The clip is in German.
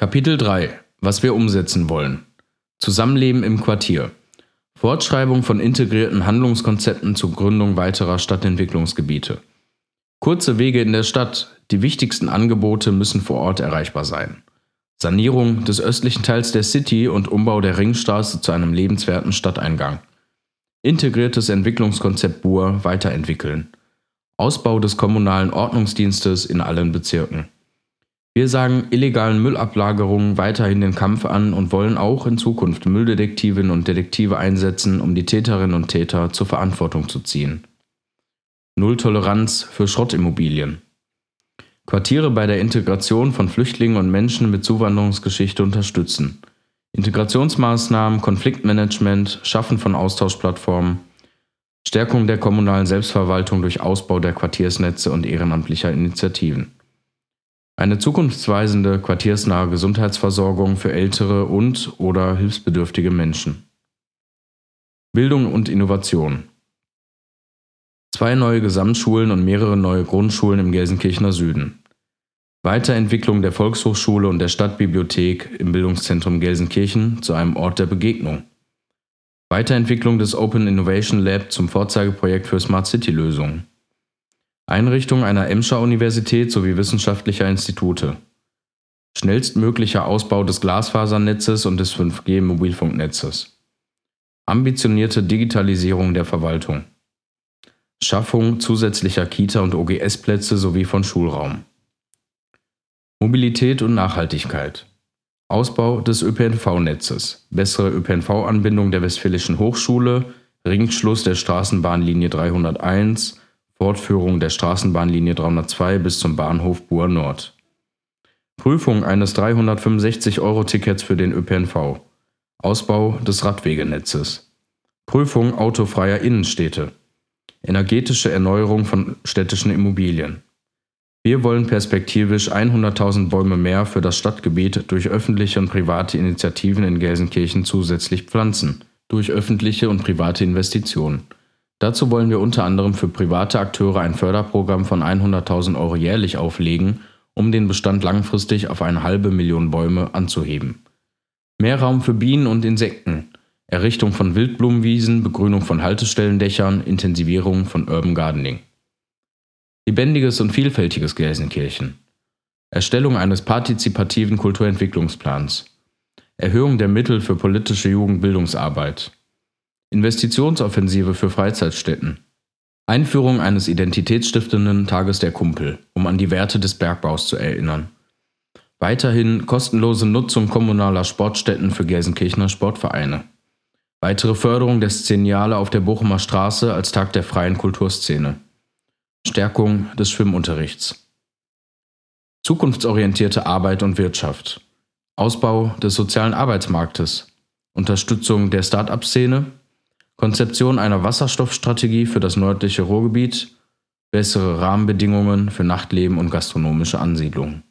Kapitel 3 Was wir umsetzen wollen. Zusammenleben im Quartier. Fortschreibung von integrierten Handlungskonzepten zur Gründung weiterer Stadtentwicklungsgebiete. Kurze Wege in der Stadt. Die wichtigsten Angebote müssen vor Ort erreichbar sein. Sanierung des östlichen Teils der City und Umbau der Ringstraße zu einem lebenswerten Stadteingang. Integriertes Entwicklungskonzept Bur weiterentwickeln. Ausbau des kommunalen Ordnungsdienstes in allen Bezirken. Wir sagen illegalen Müllablagerungen weiterhin den Kampf an und wollen auch in Zukunft Mülldetektivinnen und Detektive einsetzen, um die Täterinnen und Täter zur Verantwortung zu ziehen. Null Toleranz für Schrottimmobilien. Quartiere bei der Integration von Flüchtlingen und Menschen mit Zuwanderungsgeschichte unterstützen. Integrationsmaßnahmen, Konfliktmanagement, Schaffen von Austauschplattformen, Stärkung der kommunalen Selbstverwaltung durch Ausbau der Quartiersnetze und ehrenamtlicher Initiativen. Eine zukunftsweisende quartiersnahe Gesundheitsversorgung für ältere und/oder hilfsbedürftige Menschen. Bildung und Innovation. Zwei neue Gesamtschulen und mehrere neue Grundschulen im Gelsenkirchener Süden. Weiterentwicklung der Volkshochschule und der Stadtbibliothek im Bildungszentrum Gelsenkirchen zu einem Ort der Begegnung. Weiterentwicklung des Open Innovation Lab zum Vorzeigeprojekt für Smart City Lösungen. Einrichtung einer Emscher Universität sowie wissenschaftlicher Institute. Schnellstmöglicher Ausbau des Glasfasernetzes und des 5G-Mobilfunknetzes. Ambitionierte Digitalisierung der Verwaltung. Schaffung zusätzlicher Kita- und OGS-Plätze sowie von Schulraum. Mobilität und Nachhaltigkeit. Ausbau des ÖPNV-Netzes, bessere ÖPNV-Anbindung der Westfälischen Hochschule, Ringschluss der Straßenbahnlinie 301, Fortführung der Straßenbahnlinie 302 bis zum Bahnhof Buhr Nord. Prüfung eines 365-Euro-Tickets für den ÖPNV. Ausbau des Radwegenetzes. Prüfung autofreier Innenstädte. Energetische Erneuerung von städtischen Immobilien. Wir wollen perspektivisch 100.000 Bäume mehr für das Stadtgebiet durch öffentliche und private Initiativen in Gelsenkirchen zusätzlich pflanzen, durch öffentliche und private Investitionen. Dazu wollen wir unter anderem für private Akteure ein Förderprogramm von 100.000 Euro jährlich auflegen, um den Bestand langfristig auf eine halbe Million Bäume anzuheben. Mehr Raum für Bienen und Insekten, Errichtung von Wildblumenwiesen, Begrünung von Haltestellendächern, Intensivierung von Urban Gardening. Lebendiges und vielfältiges Gelsenkirchen. Erstellung eines partizipativen Kulturentwicklungsplans. Erhöhung der Mittel für politische Jugendbildungsarbeit. Investitionsoffensive für Freizeitstätten. Einführung eines identitätsstiftenden Tages der Kumpel, um an die Werte des Bergbaus zu erinnern. Weiterhin kostenlose Nutzung kommunaler Sportstätten für Gelsenkirchener Sportvereine. Weitere Förderung der Szeniale auf der Bochumer Straße als Tag der freien Kulturszene. Stärkung des Schwimmunterrichts. Zukunftsorientierte Arbeit und Wirtschaft. Ausbau des sozialen Arbeitsmarktes. Unterstützung der Start-up-Szene. Konzeption einer Wasserstoffstrategie für das nördliche Ruhrgebiet. Bessere Rahmenbedingungen für Nachtleben und gastronomische Ansiedlungen.